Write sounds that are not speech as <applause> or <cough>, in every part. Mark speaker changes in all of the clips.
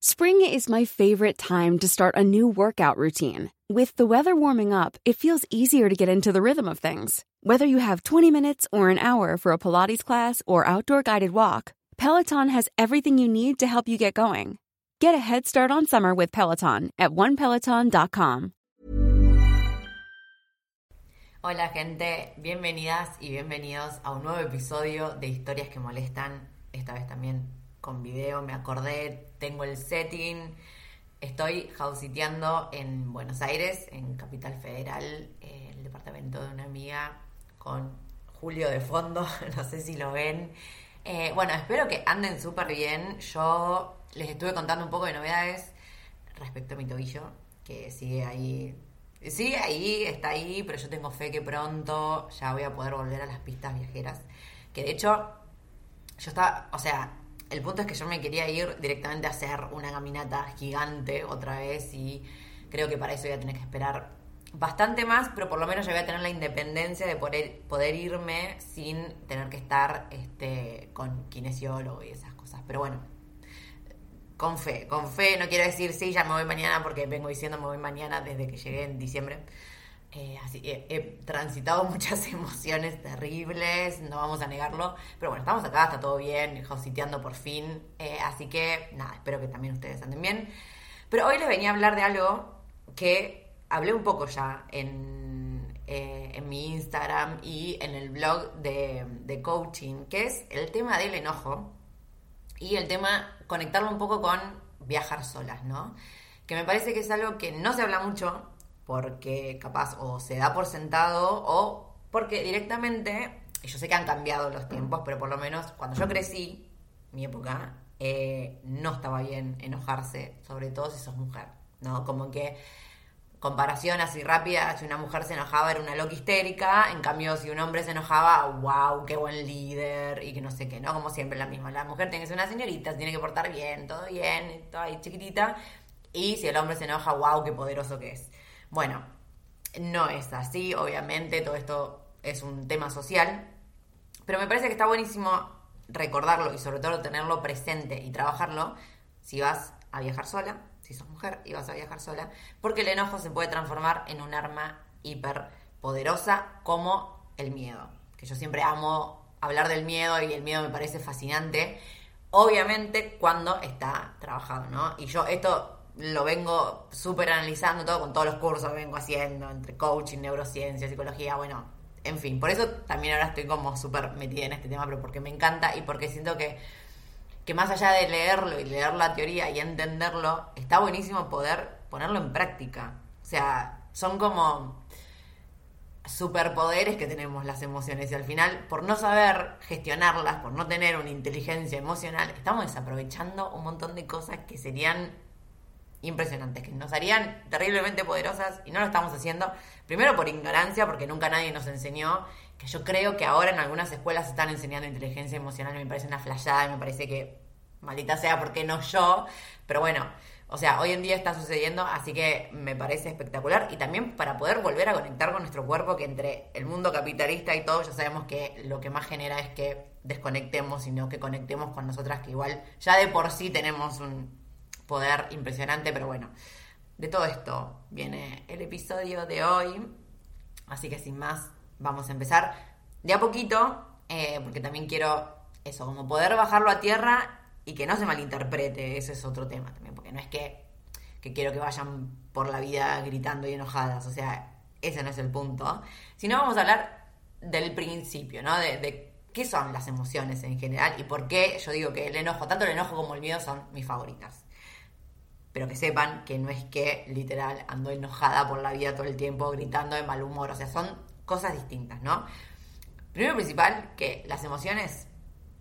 Speaker 1: Spring is my favorite time to start a new workout routine. With the weather warming up, it feels easier to get into the rhythm of things. Whether you have 20 minutes or an hour for a Pilates class or outdoor guided walk, Peloton has everything you need to help you get going. Get a head start on summer with Peloton at onepeloton.com.
Speaker 2: Hola gente, bienvenidas y bienvenidos a un nuevo episodio de Historias que Molestan, esta vez también con video, me acordé, tengo el setting, estoy hausiteando en Buenos Aires, en Capital Federal, eh, el departamento de una amiga con Julio de fondo, <laughs> no sé si lo ven. Eh, bueno, espero que anden súper bien. Yo les estuve contando un poco de novedades respecto a mi tobillo, que sigue ahí. Sigue ahí, está ahí, pero yo tengo fe que pronto ya voy a poder volver a las pistas viajeras. Que de hecho, yo estaba, o sea, el punto es que yo me quería ir directamente a hacer una caminata gigante otra vez y creo que para eso voy a tener que esperar bastante más, pero por lo menos ya voy a tener la independencia de poder, poder irme sin tener que estar este, con kinesiólogo y esas cosas. Pero bueno, con fe, con fe, no quiero decir sí, ya me voy mañana porque vengo diciendo me voy mañana desde que llegué en diciembre. Eh, así he, he transitado <laughs> muchas emociones terribles, no vamos a negarlo, pero bueno, estamos acá, está todo bien, sitiando por fin, eh, así que nada, espero que también ustedes anden bien. Pero hoy les venía a hablar de algo que hablé un poco ya en, eh, en mi Instagram y en el blog de, de coaching, que es el tema del enojo y el tema, conectarlo un poco con viajar solas, ¿no? Que me parece que es algo que no se habla mucho, porque capaz o se da por sentado o porque directamente, yo sé que han cambiado los tiempos, pero por lo menos cuando yo crecí, mi época, eh, no estaba bien enojarse, sobre todo si sos mujer, ¿no? Como que comparación así rápida, si una mujer se enojaba era una loca histérica, en cambio si un hombre se enojaba, wow, qué buen líder y que no sé qué, ¿no? Como siempre la misma, la mujer tiene que ser una señorita, tiene que portar bien, todo bien, todo ahí chiquitita, y si el hombre se enoja, wow, qué poderoso que es. Bueno, no es así, obviamente, todo esto es un tema social, pero me parece que está buenísimo recordarlo y sobre todo tenerlo presente y trabajarlo si vas a viajar sola, si sos mujer y vas a viajar sola, porque el enojo se puede transformar en un arma hiper poderosa como el miedo, que yo siempre amo hablar del miedo y el miedo me parece fascinante, obviamente cuando está trabajado, ¿no? Y yo esto lo vengo súper analizando todo con todos los cursos que vengo haciendo, entre coaching, neurociencia, psicología, bueno, en fin, por eso también ahora estoy como súper metida en este tema, pero porque me encanta y porque siento que, que más allá de leerlo y leer la teoría y entenderlo, está buenísimo poder ponerlo en práctica. O sea, son como superpoderes que tenemos las emociones y al final, por no saber gestionarlas, por no tener una inteligencia emocional, estamos desaprovechando un montón de cosas que serían impresionantes, que nos harían terriblemente poderosas y no lo estamos haciendo. Primero por ignorancia, porque nunca nadie nos enseñó, que yo creo que ahora en algunas escuelas están enseñando inteligencia emocional, me parece una flayada, me parece que maldita sea, porque no yo? Pero bueno, o sea, hoy en día está sucediendo, así que me parece espectacular. Y también para poder volver a conectar con nuestro cuerpo, que entre el mundo capitalista y todo, ya sabemos que lo que más genera es que desconectemos, sino que conectemos con nosotras, que igual ya de por sí tenemos un poder impresionante, pero bueno, de todo esto viene el episodio de hoy. Así que sin más, vamos a empezar de a poquito, eh, porque también quiero eso, como poder bajarlo a tierra y que no se malinterprete, ese es otro tema también, porque no es que, que quiero que vayan por la vida gritando y enojadas, o sea, ese no es el punto, sino vamos a hablar del principio, ¿no? De, de qué son las emociones en general y por qué yo digo que el enojo, tanto el enojo como el miedo son mis favoritas pero que sepan que no es que literal ando enojada por la vida todo el tiempo, gritando de mal humor, o sea, son cosas distintas, ¿no? Primero principal, que las emociones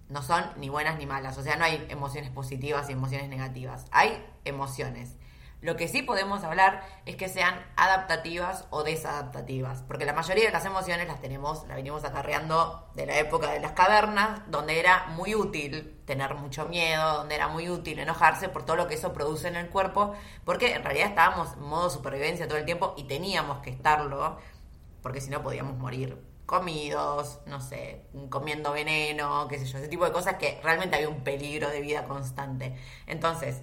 Speaker 2: no son ni buenas ni malas, o sea, no hay emociones positivas y emociones negativas, hay emociones. Lo que sí podemos hablar es que sean adaptativas o desadaptativas, porque la mayoría de las emociones las tenemos, las venimos acarreando de la época de las cavernas, donde era muy útil tener mucho miedo, donde era muy útil enojarse por todo lo que eso produce en el cuerpo, porque en realidad estábamos en modo supervivencia todo el tiempo y teníamos que estarlo, porque si no podíamos morir comidos, no sé, comiendo veneno, qué sé yo, ese tipo de cosas que realmente había un peligro de vida constante. Entonces,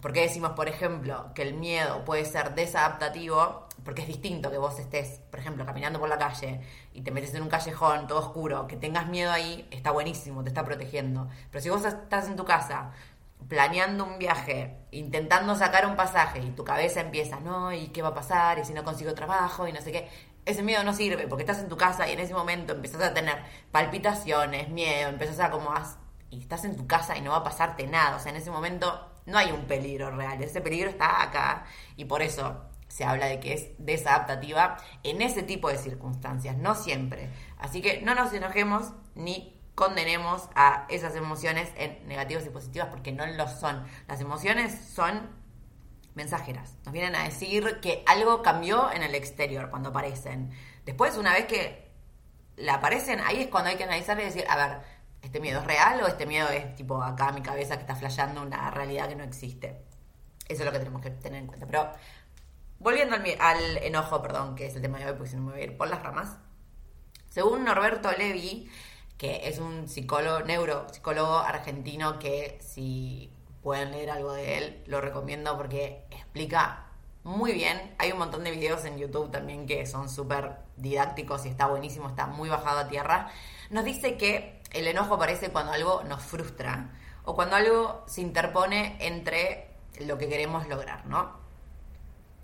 Speaker 2: ¿Por qué decimos, por ejemplo, que el miedo puede ser desadaptativo? Porque es distinto que vos estés, por ejemplo, caminando por la calle y te metes en un callejón todo oscuro, que tengas miedo ahí, está buenísimo, te está protegiendo. Pero si vos estás en tu casa planeando un viaje, intentando sacar un pasaje y tu cabeza empieza, no, ¿y qué va a pasar? ¿Y si no consigo trabajo? Y no sé qué. Ese miedo no sirve porque estás en tu casa y en ese momento empezás a tener palpitaciones, miedo, empezás a como... y estás en tu casa y no va a pasarte nada. O sea, en ese momento no hay un peligro real, ese peligro está acá y por eso se habla de que es desadaptativa en ese tipo de circunstancias, no siempre. Así que no nos enojemos ni condenemos a esas emociones en negativas y positivas porque no lo son. Las emociones son mensajeras. Nos vienen a decir que algo cambió en el exterior cuando aparecen. Después, una vez que la aparecen, ahí es cuando hay que analizar y decir, a ver, ¿Este miedo es real o este miedo es tipo acá mi cabeza que está flasheando una realidad que no existe? Eso es lo que tenemos que tener en cuenta. Pero volviendo al, enojo, perdón, que es el tema de hoy, porque si no me voy a ir por las ramas. Según Norberto Levi, que es un psicólogo, neuropsicólogo argentino que si pueden leer algo de él, lo recomiendo porque explica muy bien. Hay un montón de videos en YouTube también que son súper didácticos y está buenísimo, está muy bajado a tierra. Nos dice que el enojo aparece cuando algo nos frustra o cuando algo se interpone entre lo que queremos lograr, ¿no?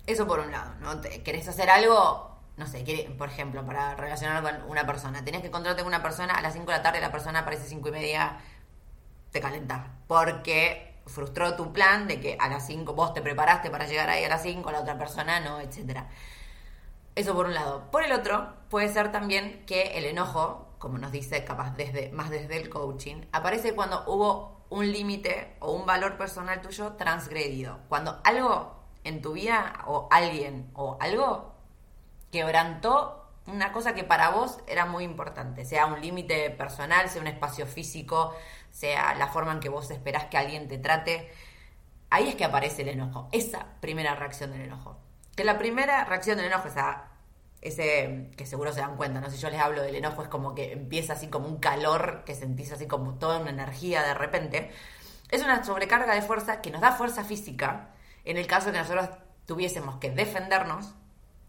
Speaker 2: Eso por un lado, ¿no? ¿Querés hacer algo? No sé, por ejemplo, para relacionar con una persona. Tenés que encontrarte con una persona a las 5 de la tarde, la persona aparece a 5 y media, te calentás. Porque frustró tu plan de que a las 5 vos te preparaste para llegar ahí a las 5, la otra persona no, etcétera. Eso por un lado. Por el otro, puede ser también que el enojo como nos dice capaz desde, más desde el coaching, aparece cuando hubo un límite o un valor personal tuyo transgredido. Cuando algo en tu vida o alguien o algo quebrantó una cosa que para vos era muy importante, sea un límite personal, sea un espacio físico, sea la forma en que vos esperás que alguien te trate, ahí es que aparece el enojo, esa primera reacción del enojo. Que la primera reacción del enojo, esa ese que seguro se dan cuenta, ¿no? Si yo les hablo del enojo es como que empieza así como un calor, que sentís así como toda una energía de repente. Es una sobrecarga de fuerza que nos da fuerza física en el caso de que nosotros tuviésemos que defendernos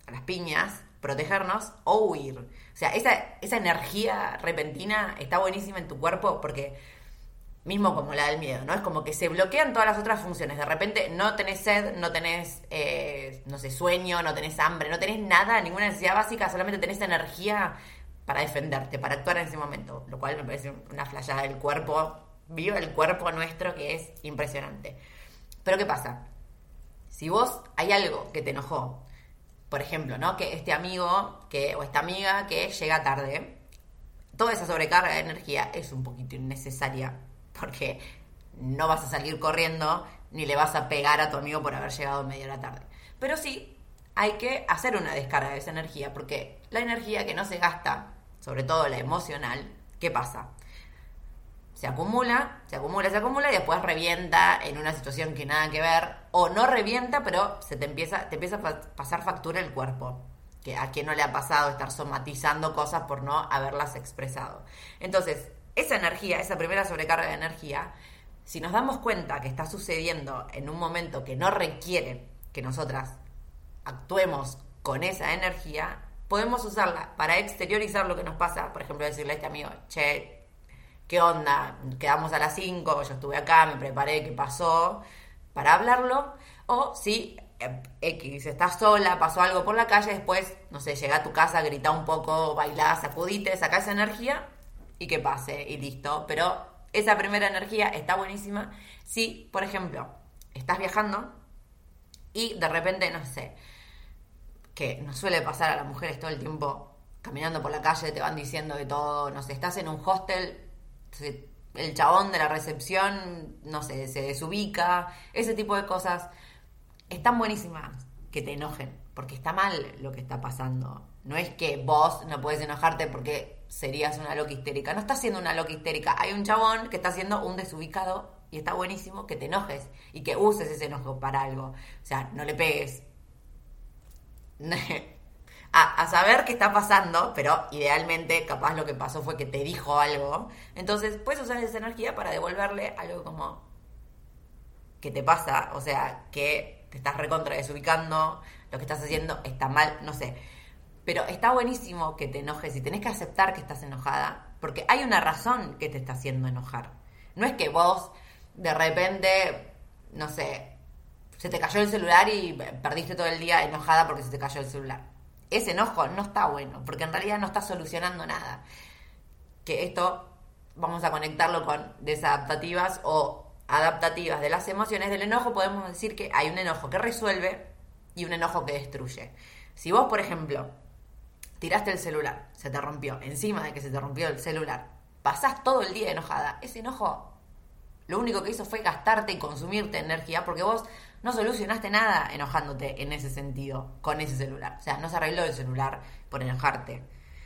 Speaker 2: a las piñas, protegernos o huir. O sea, esa, esa energía repentina está buenísima en tu cuerpo porque mismo como la del miedo, ¿no? Es como que se bloquean todas las otras funciones. De repente no tenés sed, no tenés, eh, no sé, sueño, no tenés hambre, no tenés nada, ninguna necesidad básica, solamente tenés energía para defenderte, para actuar en ese momento. Lo cual me parece una flayada del cuerpo, vivo el cuerpo nuestro que es impresionante. Pero ¿qué pasa? Si vos hay algo que te enojó, por ejemplo, ¿no? Que este amigo que, o esta amiga que llega tarde, toda esa sobrecarga de energía es un poquito innecesaria porque no vas a salir corriendo ni le vas a pegar a tu amigo por haber llegado media hora tarde. Pero sí hay que hacer una descarga de esa energía, porque la energía que no se gasta, sobre todo la emocional, ¿qué pasa? Se acumula, se acumula, se acumula y después revienta en una situación que nada que ver, o no revienta, pero se te empieza, te empieza a pasar factura el cuerpo. Que a quien no le ha pasado estar somatizando cosas por no haberlas expresado. Entonces, esa energía, esa primera sobrecarga de energía, si nos damos cuenta que está sucediendo en un momento que no requiere que nosotras actuemos con esa energía, podemos usarla para exteriorizar lo que nos pasa. Por ejemplo, decirle a este amigo, che, ¿qué onda? Quedamos a las 5, yo estuve acá, me preparé, ¿qué pasó? Para hablarlo. O si eh, X, estás sola, pasó algo por la calle, después, no sé, llega a tu casa, grita un poco, bailá, sacudite, saca esa energía y que pase y listo. Pero esa primera energía está buenísima si, por ejemplo, estás viajando y de repente, no sé, que nos suele pasar a las mujeres todo el tiempo caminando por la calle, te van diciendo de todo, no sé, estás en un hostel, el chabón de la recepción, no sé, se desubica, ese tipo de cosas, están buenísimas que te enojen, porque está mal lo que está pasando. No es que vos no puedes enojarte porque serías una loca histérica. No estás siendo una loca histérica. Hay un chabón que está siendo un desubicado y está buenísimo que te enojes y que uses ese enojo para algo. O sea, no le pegues. <laughs> a, saber qué está pasando, pero idealmente capaz lo que pasó fue que te dijo algo. Entonces puedes usar esa energía para devolverle algo como que te pasa, o sea, que te estás recontra desubicando, lo que estás haciendo está mal, no sé. Pero está buenísimo que te enojes y tenés que aceptar que estás enojada, porque hay una razón que te está haciendo enojar. No es que vos de repente, no sé, se te cayó el celular y perdiste todo el día enojada porque se te cayó el celular ese enojo no está bueno, porque en realidad no está solucionando nada. Que esto vamos a conectarlo con desadaptativas o adaptativas de las emociones. Del enojo podemos decir que hay un enojo que resuelve y un enojo que destruye. Si vos, por ejemplo, tiraste el celular, se te rompió, encima de que se te rompió el celular, pasás todo el día enojada, ese enojo lo único que hizo fue gastarte y consumirte energía porque vos no solucionaste nada enojándote en ese sentido con ese celular. O sea, no se arregló el celular por enojarte.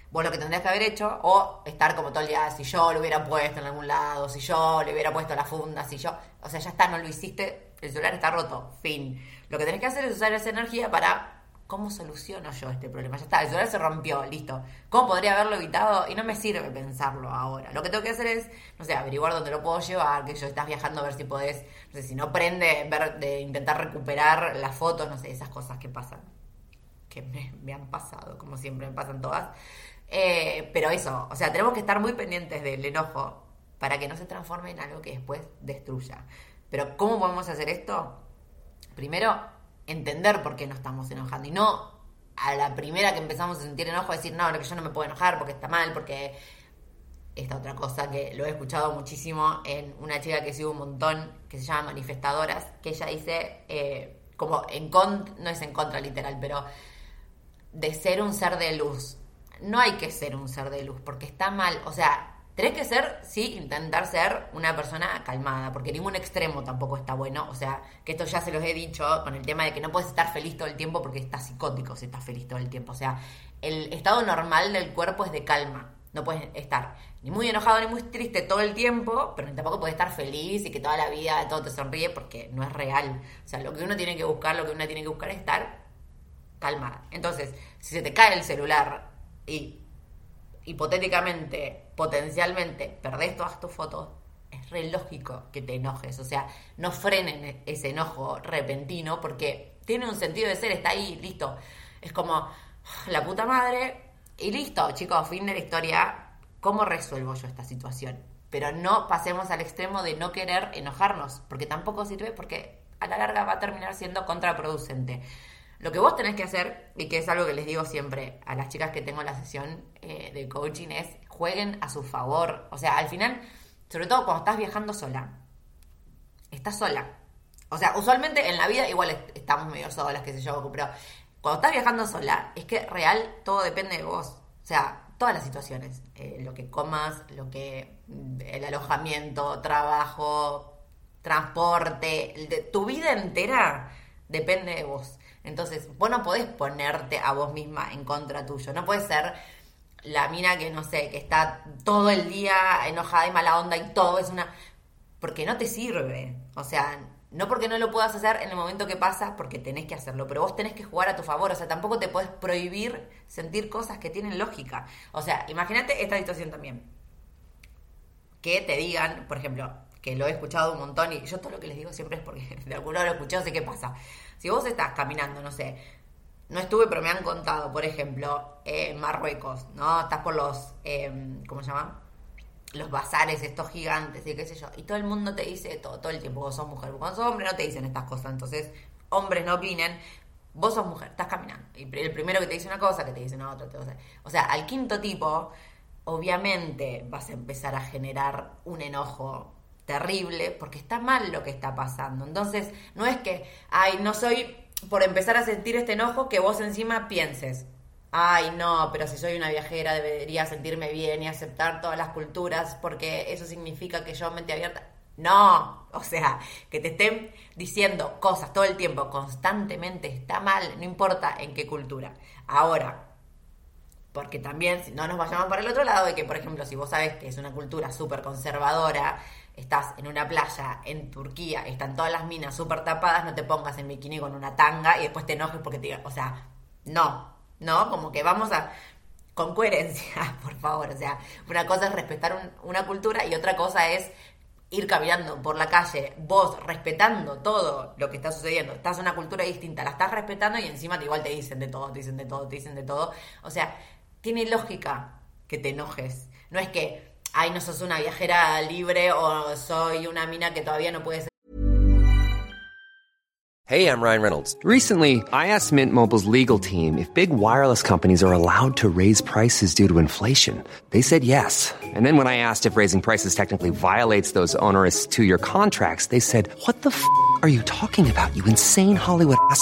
Speaker 2: Vos lo que tendrías que haber hecho, o estar como todo el día, si yo lo hubiera puesto en algún lado, si yo le hubiera puesto la funda, si yo. O sea, ya está, no lo hiciste, el celular está roto, fin. Lo que tenés que hacer es usar esa energía para ¿Cómo soluciono yo este problema? Ya está, el celular se rompió, listo. ¿Cómo podría haberlo evitado? Y no me sirve pensarlo ahora. Lo que tengo que hacer es, no sé, averiguar dónde lo puedo llevar, que yo estás viajando, a ver si podés, no sé, si no prende, de intentar recuperar las fotos, no sé, esas cosas que pasan. Que me, han pasado, como siempre me pasan todas. Eh, pero eso, o sea, tenemos que estar muy pendientes del enojo para que no se transforme en algo que después destruya. Pero ¿cómo podemos hacer esto? Primero, entender por qué no estamos enojando y no a la primera que empezamos a sentir enojo decir, no, que yo no me puedo enojar porque está mal, porque esta otra cosa que lo he escuchado muchísimo en una chica que sigue un montón, que se llama Manifestadoras, que ella dice, eh, como en contra, no es en contra literal, pero de ser un ser de luz. No hay que ser un ser de luz, porque está mal, o sea, Tenés que ser, sí, intentar ser una persona calmada, porque ningún extremo tampoco está bueno. O sea, que esto ya se los he dicho con el tema de que no puedes estar feliz todo el tiempo porque estás psicótico si estás feliz todo el tiempo. O sea, el estado normal del cuerpo es de calma. No puedes estar ni muy enojado ni muy triste todo el tiempo, pero tampoco puedes estar feliz y que toda la vida todo te sonríe porque no es real. O sea, lo que uno tiene que buscar, lo que uno tiene que buscar es estar calmada. Entonces, si se te cae el celular y hipotéticamente, potencialmente, perdés todas tus fotos, es re lógico que te enojes. O sea, no frenen ese enojo repentino porque tiene un sentido de ser, está ahí, listo. Es como, la puta madre, y listo, chicos, fin de la historia. ¿Cómo resuelvo yo esta situación? Pero no pasemos al extremo de no querer enojarnos, porque tampoco sirve, porque a la larga va a terminar siendo contraproducente. Lo que vos tenés que hacer, y que es algo que les digo siempre a las chicas que tengo en la sesión eh, de coaching, es jueguen a su favor. O sea, al final, sobre todo cuando estás viajando sola, estás sola. O sea, usualmente en la vida igual estamos medio solas, qué sé yo, pero cuando estás viajando sola, es que real todo depende de vos. O sea, todas las situaciones. Eh, lo que comas, lo que. el alojamiento, trabajo, transporte, tu vida entera depende de vos. Entonces, vos no podés ponerte a vos misma en contra tuyo. No puedes ser la mina que, no sé, que está todo el día enojada y mala onda y todo es una... Porque no te sirve. O sea, no porque no lo puedas hacer en el momento que pasa, porque tenés que hacerlo, pero vos tenés que jugar a tu favor. O sea, tampoco te puedes prohibir sentir cosas que tienen lógica. O sea, imagínate esta situación también. Que te digan, por ejemplo, que lo he escuchado un montón y yo todo lo que les digo siempre es porque <laughs> de alguno lo he escuchado, sé qué pasa. Si vos estás caminando, no sé, no estuve, pero me han contado, por ejemplo, en Marruecos, ¿no? Estás por los, eh, ¿cómo se llama? Los bazares estos gigantes y qué sé yo. Y todo el mundo te dice todo, todo el tiempo, vos sos mujer. Cuando sos hombre no te dicen estas cosas. Entonces, hombres no opinen. Vos sos mujer, estás caminando. Y el primero que te dice una cosa, que te dice una otra. Te o sea, al quinto tipo, obviamente vas a empezar a generar un enojo terrible porque está mal lo que está pasando. Entonces, no es que, ay, no soy por empezar a sentir este enojo que vos encima pienses. ay, no, pero si soy una viajera debería sentirme bien y aceptar todas las culturas porque eso significa que yo mente abierta. No, o sea, que te estén diciendo cosas todo el tiempo, constantemente, está mal, no importa en qué cultura. Ahora, porque también, si no nos vayamos para el otro lado, de que, por ejemplo, si vos sabes que es una cultura súper conservadora, estás en una playa en Turquía, están todas las minas súper tapadas, no te pongas en bikini con una tanga y después te enojes porque te o sea, no, no, como que vamos a, con coherencia, <laughs> por favor, o sea, una cosa es respetar una cultura y otra cosa es ir caminando por la calle, vos respetando todo lo que está sucediendo, estás en una cultura distinta, la estás respetando y encima igual te dicen de todo, te dicen de todo, te dicen de todo. O sea, tiene lógica que te enojes. No es que, ay, no sos una viajera libre o soy una mina que todavía no puede.
Speaker 3: Hey, I'm Ryan Reynolds. Recently, I asked Mint Mobile's legal team if big wireless companies are allowed to raise prices due to inflation. They said yes. And then when I asked if raising prices technically violates those onerous two year contracts, they said, What the f are you talking about, you insane Hollywood ass?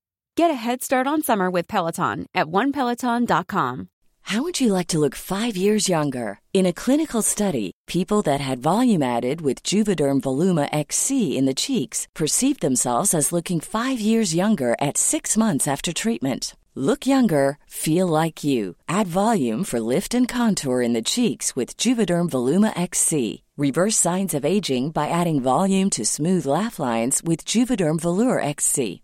Speaker 1: Get a head start on summer with Peloton at onepeloton.com.
Speaker 4: How would you like to look five years younger? In a clinical study, people that had volume added with Juvederm Voluma XC in the cheeks perceived themselves as looking five years younger at six months after treatment. Look younger, feel like you. Add volume for lift and contour in the cheeks with Juvederm Voluma XC. Reverse signs of aging by adding volume to smooth laugh lines with Juvederm Volure XC.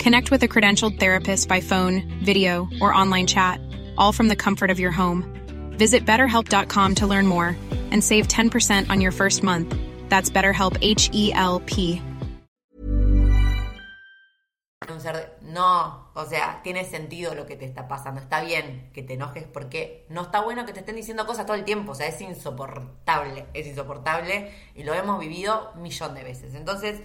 Speaker 5: Connect with a credentialed therapist by phone, video, or online chat, all from the comfort of your home. Visit betterhelp.com to learn more and save 10% on your first month. That's BetterHelp H E L P.
Speaker 2: No, o sea, tiene sentido lo que te está pasando. Está bien que te enojes porque no está bueno que te estén diciendo cosas todo el tiempo. O sea, es insoportable. Es insoportable y lo hemos vivido un millón de veces. Entonces,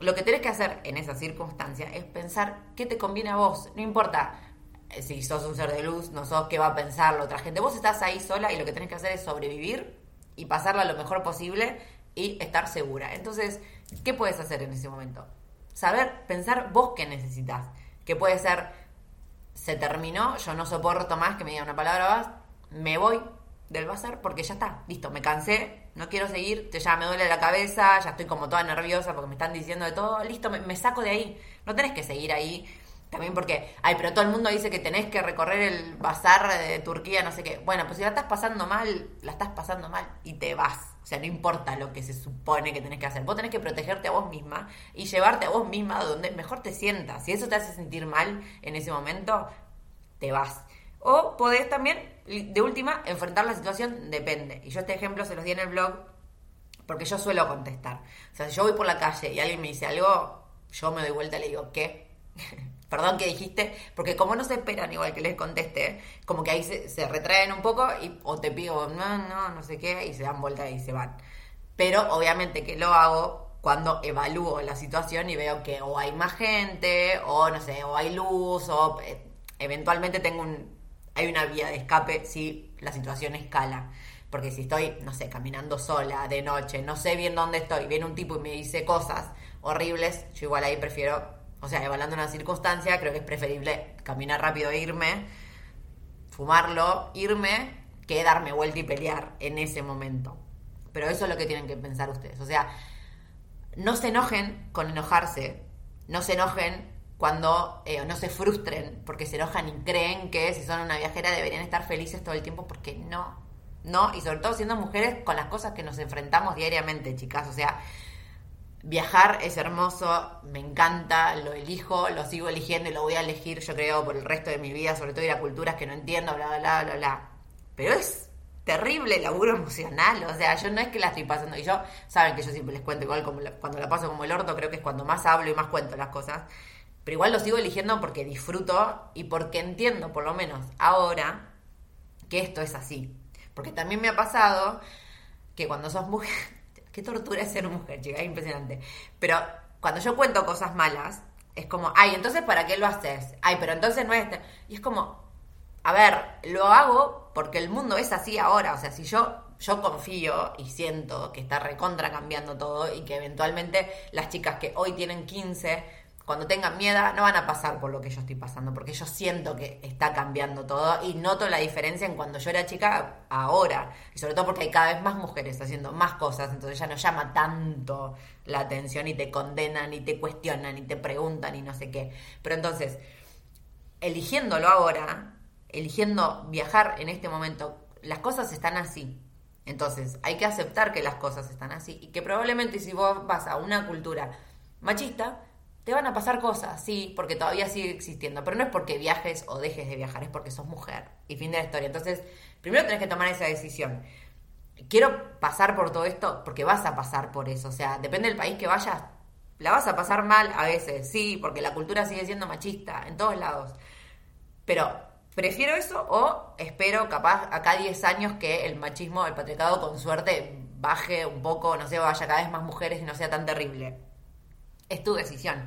Speaker 2: lo que tenés que hacer en esa circunstancia es pensar qué te conviene a vos. No importa eh, si sos un ser de luz, no sos qué va a pensar la otra gente. Vos estás ahí sola y lo que tenés que hacer es sobrevivir y pasarla lo mejor posible y estar segura. Entonces, ¿qué puedes hacer en ese momento? Saber, pensar vos qué necesitas. Que puede ser, se terminó, yo no soporto más que me digan una palabra más, me voy del bazar porque ya está, listo, me cansé, no quiero seguir, te- ya me duele la cabeza, ya estoy como toda nerviosa porque me están diciendo de todo, listo, me, saco de ahí. No tenés que seguir ahí. También porque, ay, pero todo el mundo dice que tenés que recorrer el bazar de Turquía, no sé qué. Bueno, pues si la estás pasando mal, la estás pasando mal y te vas. O sea, no importa lo que se supone que tenés que hacer. Vos tenés que protegerte a vos misma y llevarte a vos misma a donde mejor te sientas. Si eso te hace sentir mal en ese momento, te vas. O podés también, de última, enfrentar la situación, depende. Y yo este ejemplo se los di en el blog porque yo suelo contestar. O sea, si yo voy por la calle y alguien me dice algo, yo me doy vuelta y le digo, ¿qué? <laughs> Perdón, ¿qué dijiste? Porque como no se esperan igual que les conteste, como que ahí se, se retraen un poco y o te pido, no, no, no sé qué, y se dan vuelta y se van. Pero obviamente que lo hago cuando evalúo la situación y veo que o hay más gente, o no sé, o hay luz, o eh, eventualmente tengo un, hay una vía de escape si la situación escala. Porque si estoy, no sé, caminando sola de noche, no sé bien dónde estoy, viene un tipo y me dice cosas horribles, yo igual ahí prefiero, o sea, evaluando una circunstancia, creo que es preferible caminar rápido e irme, fumarlo, irme, que darme vuelta y pelear en ese momento. Pero eso es lo que tienen que pensar ustedes. O sea, no se enojen con enojarse, no se enojen cuando eh, no se frustren porque se enojan y creen que si son una viajera deberían estar felices todo el tiempo porque no, no, y sobre todo siendo mujeres con las cosas que nos enfrentamos diariamente, chicas, o sea, viajar es hermoso, me encanta, lo elijo, lo sigo eligiendo y lo voy a elegir yo creo por el resto de mi vida, sobre todo ir a culturas que no entiendo, bla, bla, bla, bla, bla. Pero es terrible laburo emocional, o sea, yo no es que la estoy pasando, y yo, saben que yo siempre les cuento igual como cuando la paso como el orto, creo que es cuando más hablo y más cuento las cosas, pero igual lo sigo eligiendo porque disfruto y porque entiendo, por lo menos ahora, que esto es así. Porque también me ha pasado que cuando sos mujer, <laughs> qué tortura es ser mujer, chica, es impresionante. Pero cuando yo cuento cosas malas, es como, ay, entonces ¿para qué lo haces? Ay, pero entonces no es... Y es como, a ver, lo hago porque el mundo es así ahora. O sea, si yo, yo confío y siento que está recontra cambiando todo y que eventualmente las chicas que hoy tienen 15 cuando tengan miedo, no van a pasar por lo que yo estoy pasando, porque yo siento que está cambiando todo y noto la diferencia en cuando yo era chica ahora. Y sobre todo porque hay cada vez más mujeres haciendo más cosas, entonces ya no llama tanto la atención y te condenan y te cuestionan y te preguntan y no sé qué. Pero entonces, eligiéndolo ahora, eligiendo viajar en este momento, las cosas están así. Entonces, hay que aceptar que las cosas están así y que probablemente si vos vas a una cultura machista, te van a pasar cosas, sí, porque todavía sigue existiendo, pero no es porque viajes o dejes de viajar, es porque sos mujer. Y fin de la historia. Entonces, primero tenés que tomar esa decisión. Quiero pasar por todo esto porque vas a pasar por eso. O sea, depende del país que vayas, la vas a pasar mal a veces, sí, porque la cultura sigue siendo machista en todos lados. Pero prefiero eso o espero capaz acá 10 años que el machismo, el patriarcado con suerte baje un poco, no sé, vaya cada vez más mujeres y no sea tan terrible. Es tu decisión.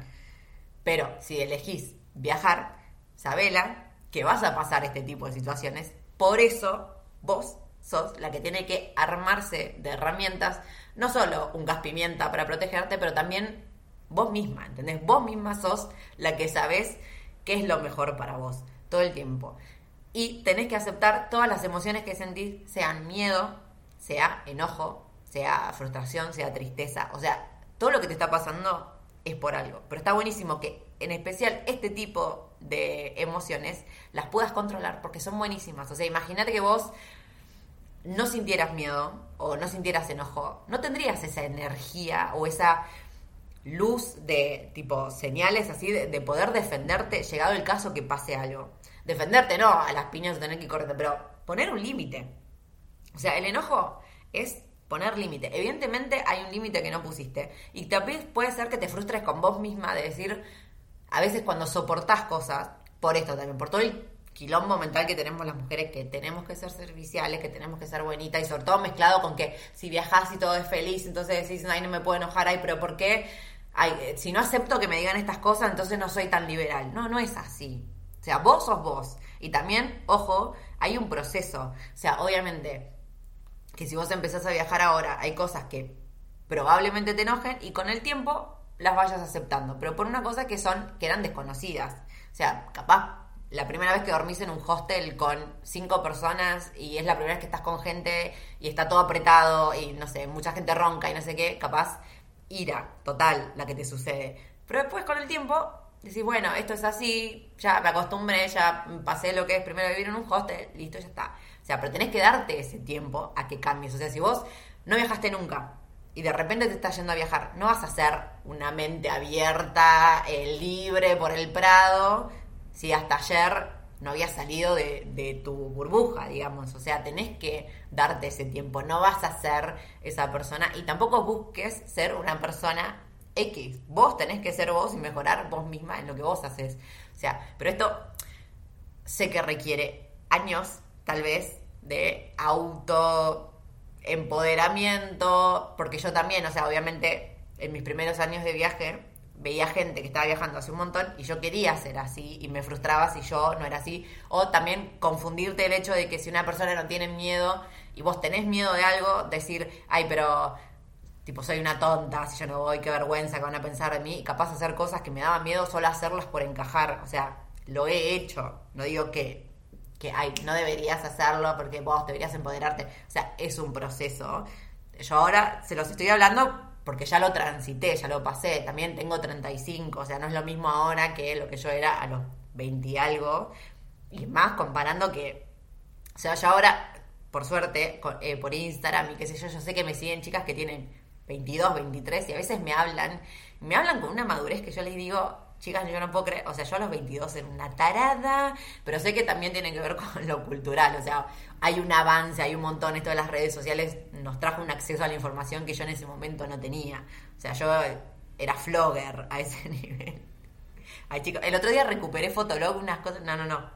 Speaker 2: Pero si elegís viajar, sabela que vas a pasar este tipo de situaciones. Por eso vos sos la que tiene que armarse de herramientas, no solo un gas pimienta para protegerte, pero también vos misma, ¿entendés? Vos misma sos la que sabés qué es lo mejor para vos todo el tiempo. Y tenés que aceptar todas las emociones que sentís, sean miedo, sea enojo, sea frustración, sea tristeza, o sea, todo lo que te está pasando es por algo. Pero está buenísimo que en especial este tipo de emociones las puedas controlar porque son buenísimas. O sea, imagínate que vos no sintieras miedo o no sintieras enojo, no tendrías esa energía o esa luz de tipo señales así de, poder defenderte llegado el caso que pase algo. Defenderte no a las piñas tener que correr, pero poner un límite. O sea, el enojo es poner límite. Evidentemente hay un límite que no pusiste. Y también puede ser que te frustres con vos misma de decir, a veces cuando soportás cosas, por esto también, por todo el quilombo mental que tenemos las mujeres, que tenemos que ser serviciales, que tenemos que ser bonitas, y sobre todo mezclado con que si viajás y todo es feliz, entonces decís, ay, no me puedo enojar, ay, pero ¿por qué? Eh, si no acepto que me digan estas cosas, entonces no soy tan liberal. No, no es así. O sea, vos sos vos. Y también, ojo, hay un proceso. O sea, obviamente, que si vos empezás a viajar ahora, hay cosas que probablemente te enojen y con el tiempo las vayas aceptando, pero por una cosa que son que eran desconocidas. O sea, capaz la primera vez que dormís en un hostel con cinco personas y es la primera vez que estás con gente y está todo apretado y no sé, mucha gente ronca y no sé qué, capaz ira total la que te sucede. Pero después con el tiempo decís, bueno, esto es así, ya me acostumbré, ya pasé lo que es primero vivir en un hostel, listo, ya está sea, pero tenés que darte ese tiempo a que cambies. O sea, si vos no viajaste nunca y de repente te estás yendo a viajar, no vas a ser una mente abierta, eh, libre por el prado, si hasta ayer no habías salido de, tu burbuja, digamos. O sea, tenés que darte ese tiempo. No vas a ser esa persona y tampoco busques ser una persona X. Vos tenés que ser vos y mejorar vos misma en lo que vos haces. O sea, pero esto sé que requiere años, tal vez, de auto empoderamiento, porque yo también, o sea, obviamente en mis primeros años de viaje veía gente que estaba viajando hace un montón y yo quería ser así y me frustraba si yo no era así. O también confundirte el hecho de que si una persona no tiene miedo y vos tenés miedo de algo, decir, ay, pero tipo, soy una tonta, si yo no voy, qué vergüenza que van a pensar de mí, capaz de hacer cosas que me daban miedo solo hacerlas por encajar. O sea, lo he hecho, no digo que, que ay, no deberías hacerlo porque vos deberías empoderarte. O sea, es un proceso. Yo ahora se los estoy hablando porque ya lo transité, ya lo pasé. También tengo 35, o sea, no es lo mismo ahora que lo que yo era a los 20 y algo. Y más comparando que, o sea, yo ahora, por suerte, eh, por Instagram y qué sé yo, yo sé que me siguen chicas que tienen 22, 23 y a veces me hablan, me hablan con una madurez que yo les digo, chicas, yo no puedo creer, o sea, yo a los 22 era una tarada, pero sé que también tiene que ver con lo cultural, o sea, hay un avance, hay un montón, esto de las redes sociales nos trajo un acceso a la información que yo en ese momento no tenía, o sea, yo era flogger a ese <laughs> nivel. Ay, chicos, el otro día recuperé Fotolog, unas cosas, no, no, no.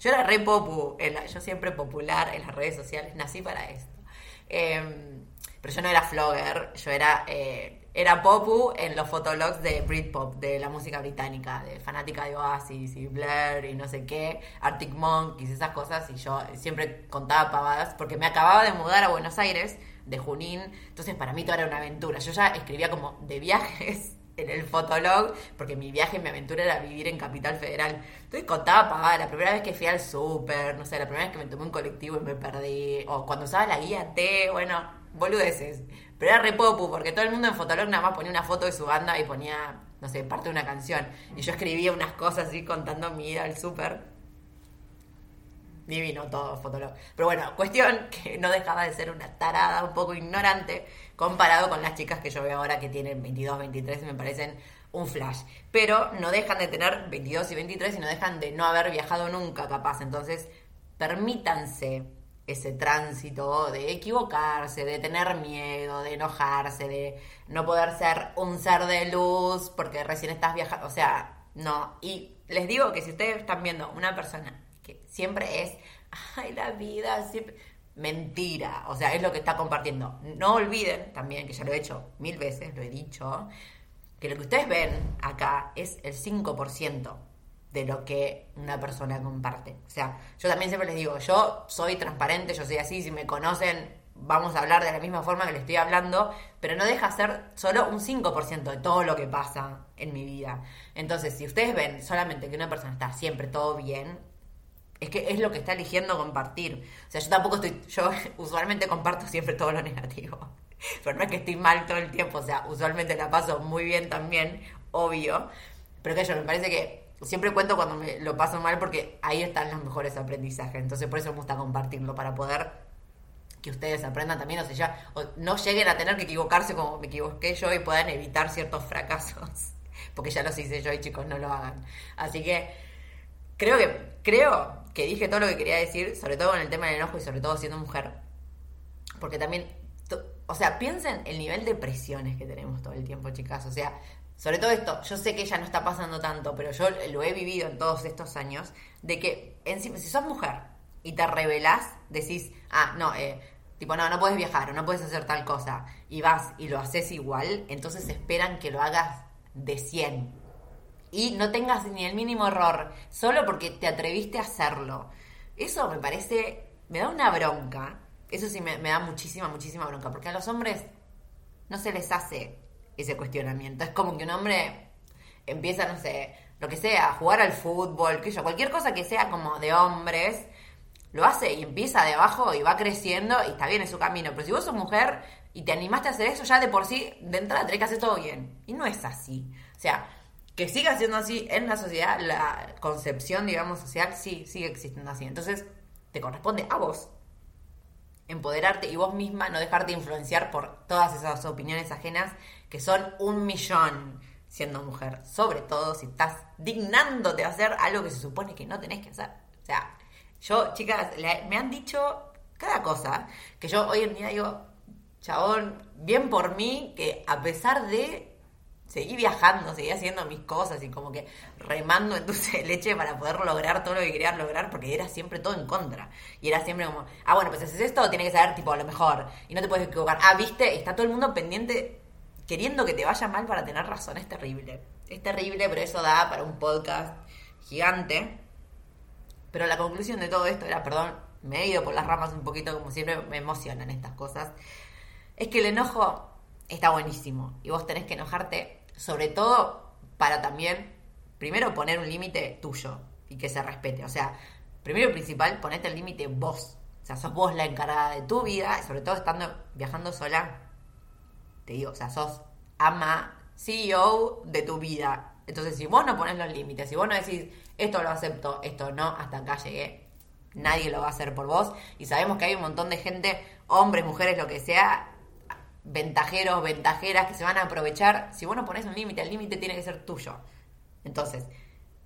Speaker 2: Yo era re popu, yo siempre popular en las redes sociales, nací para esto. Eh, pero yo no era flogger, yo era, eh, era popu en los fotologs de Britpop, de la música británica, de fanática de Oasis y Blair y no sé qué, Arctic Monkeys, esas cosas, y yo siempre contaba pavadas, porque me acababa de mudar a Buenos Aires, de Junín, entonces para mí todo era una aventura. Yo ya escribía como de viajes <laughs> en el fotolog, porque mi viaje, mi aventura era vivir en Capital Federal. Entonces contaba pavadas, la primera vez que fui al súper, no sé, la primera vez que me tomé un colectivo y me perdí, o cuando usaba la guía T, bueno, boludeces. Pero era re popu, porque todo el mundo en Fotolog nada más ponía una foto de su banda y ponía, no sé, parte de una canción. Y yo escribía unas cosas así contando mi ida al súper. Divino todo Fotolog. Pero bueno, cuestión <laughs> que no dejaba de ser una tarada un poco ignorante comparado con las chicas que yo veo ahora que tienen 22, 23 y me parecen un flash. Pero no dejan de tener 22 y 23 y no dejan de no haber viajado nunca capaz. Entonces, permítanse ese tránsito de equivocarse, de tener miedo, de enojarse, de no poder ser un ser de luz porque recién estás viajando, o sea, no. Y les digo que si ustedes están viendo una persona que siempre es, ay, la vida, siempre... Mentira, o sea, es lo que está compartiendo. No olviden también, que ya lo he hecho mil veces, lo he dicho, que lo que ustedes ven acá es el 5% de lo que una persona comparte. O sea, yo también siempre les digo, yo soy transparente, yo soy así, si me conocen vamos a hablar de la misma forma que le estoy hablando, pero no deja ser solo un 5% de todo lo que pasa en mi vida. Entonces, si ustedes ven solamente que una persona está siempre todo bien, es que es lo que está eligiendo compartir. O sea, yo tampoco estoy, yo <laughs> usualmente comparto siempre todo lo negativo, <laughs> pero no es que estoy mal todo el tiempo, o sea, usualmente la paso muy bien también, obvio, pero que yo me parece que siempre cuento cuando me lo paso mal porque ahí están los mejores aprendizajes. Entonces por eso me gusta compartirlo, para poder que ustedes aprendan también, o sea, no lleguen a tener que equivocarse como me equivoqué yo y puedan evitar ciertos fracasos. <laughs> Porque ya los hice yo y chicos, no lo hagan. Así que creo que, creo que dije todo lo que quería decir, sobre todo con el tema del enojo y sobre todo siendo mujer. Porque también, o sea, piensen el nivel de presiones que tenemos todo el tiempo, chicas. O sea, sobre todo esto, yo sé que ella no está pasando tanto, pero yo lo he vivido en todos estos años, de que encima, si sos mujer y te revelás, decís, ah, no, eh, tipo, no, no puedes viajar o no puedes hacer tal cosa, y vas y lo haces igual, entonces esperan que lo hagas de 100. Y no tengas ni el mínimo error, solo porque te atreviste a hacerlo. Eso me parece, me da una bronca. Eso sí me da muchísima, muchísima bronca, porque a los hombres no se les hace ese cuestionamiento. Es como que un hombre empieza, no sé, lo que sea, a jugar al fútbol, que yo, cualquier cosa que sea como de hombres, lo hace y empieza de abajo y va creciendo y está bien en su camino. Pero si vos sos mujer y te animaste a hacer eso, ya de por sí, de entrada tenés que hacer todo bien. Y no es así. O sea, que siga siendo así en la sociedad, la concepción, digamos, social, sí, sigue existiendo así. Entonces, te corresponde a vos empoderarte y vos misma no dejarte influenciar por todas esas opiniones ajenas que son un millón siendo mujer. Sobre todo si estás dignándote a hacer algo que se supone que no tenés que hacer. O sea, yo, chicas, me han dicho cada cosa que yo hoy en día digo, chabón, bien por mí, que a pesar de seguir viajando, seguir haciendo mis cosas y como que remando en dulce de leche para poder lograr todo lo que quería lograr, porque era siempre todo en contra. Y era siempre como, ah, bueno, pues haces esto, tiene que ser tipo lo mejor. Y no te puedes equivocar. Ah, viste, está todo el mundo pendiente queriendo que te vaya mal para tener razón. Es terrible. Es terrible, pero eso da para un podcast gigante. Pero la conclusión de todo esto era, perdón, me he ido por las ramas un poquito, como siempre me emocionan estas cosas. Es que el enojo está buenísimo y vos tenés que enojarte, sobre todo para también, primero poner un límite tuyo y que se respete. O sea, primero y principal, ponete el límite vos. O sea, sos vos la encargada de tu vida, sobre todo estando viajando sola. Te digo, o sea, sos ama, CEO de tu vida. Entonces, si vos no pones los límites, si vos no decís, esto lo acepto, esto no, hasta acá llegué, nadie lo va a hacer por vos. Y sabemos que hay un montón de gente, hombres, mujeres, lo que sea, ventajeros, ventajeras, que se van a aprovechar. Si vos no pones un límite, el límite tiene que ser tuyo. Entonces,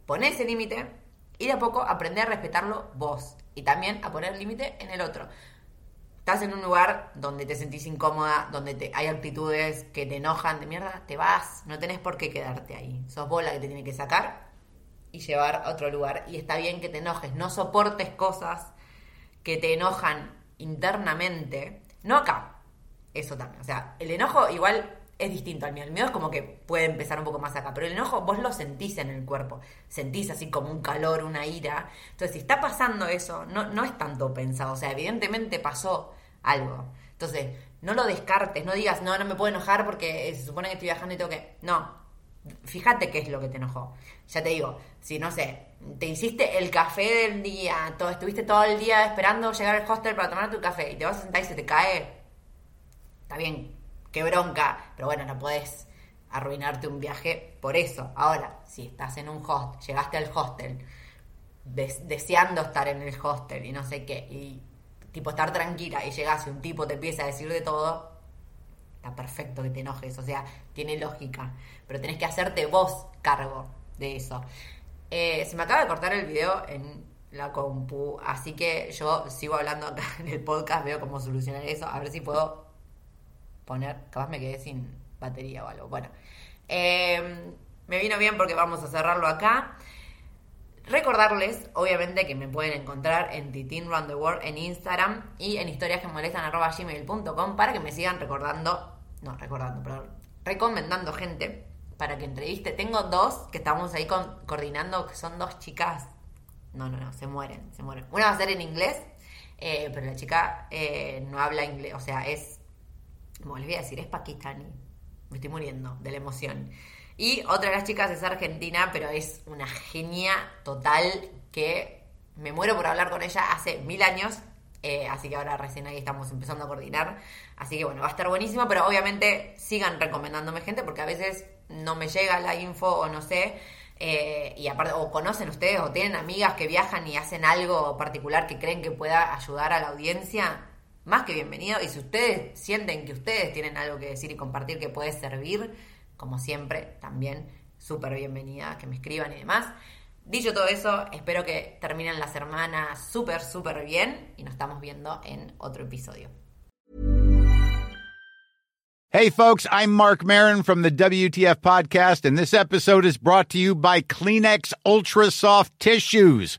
Speaker 2: ponés ese límite y de a poco aprender a respetarlo vos. Y también a poner límite en el otro. Estás en un lugar donde te sentís incómoda, donde te, hay actitudes que te enojan de mierda, te vas, no tenés por qué quedarte ahí. Sos vos la que te tiene que sacar y llevar a otro lugar. Y está bien que te enojes, no soportes cosas que te enojan internamente, no acá. Eso también. O sea, el enojo igual es distinto al miedo. El miedo es como que puede empezar un poco más acá, pero el enojo vos lo sentís en el cuerpo. Sentís así como un calor, una ira. Entonces, si está pasando eso, no, no es tanto pensado. O sea, evidentemente pasó algo. Entonces, no lo descartes, no digas, no, no me puedo enojar porque se supone que estoy viajando y tengo que. No. Fíjate qué es lo que te enojó. Ya te digo, si no sé, te hiciste el café del día, todo, estuviste todo el día esperando llegar al hostel para tomar tu café y te vas a sentar y se te cae, está bien, qué bronca, pero bueno, no puedes arruinarte un viaje por eso. Ahora, si estás en un hostel, llegaste al hostel, deseando estar en el hostel y no sé qué, y tipo estar tranquila y llegas y un tipo te empieza a decir de todo, está perfecto que te enojes, o sea, tiene lógica, pero tenés que hacerte vos cargo de eso. Eh, se me acaba de cortar el video en la compu, así que yo sigo hablando acá en el podcast, veo cómo solucionar eso, a ver si puedo poner, capaz me quedé sin batería o algo. Bueno, eh, me vino bien porque vamos a cerrarlo acá. Recordarles, obviamente, que me pueden encontrar en Titin the World en Instagram y en historias que molestan gmail.com para que me sigan recordando, no recordando, pero recomendando gente para que entreviste. Tengo dos que estamos ahí coordinando, que son dos chicas. No, no, no, se mueren, se mueren. Una va a ser en inglés, eh, pero la chica eh, no habla inglés, o sea, es, les voy a decir, es pakistaní. Me estoy muriendo de la emoción. Y otra de las chicas es argentina, pero es una genia total que me muero por hablar con ella hace mil años. Eh, así que ahora recién ahí estamos empezando a coordinar. Así que bueno, va a estar buenísimo, pero obviamente sigan recomendándome gente porque a veces no me llega la info o no sé. Eh, y aparte, o conocen ustedes o tienen amigas que viajan y hacen algo particular que creen que pueda ayudar a la audiencia, más que bienvenido. Y si ustedes sienten que ustedes tienen algo que decir y compartir que puede servir, como siempre, también súper bienvenida que me escriban y demás. Dicho todo eso, espero que terminen la semana súper, súper bien y nos estamos viendo en otro episodio.
Speaker 6: Hey, folks, I'm Mark Marin from the WTF Podcast, and this episode is brought to you by Kleenex Ultra Soft Tissues,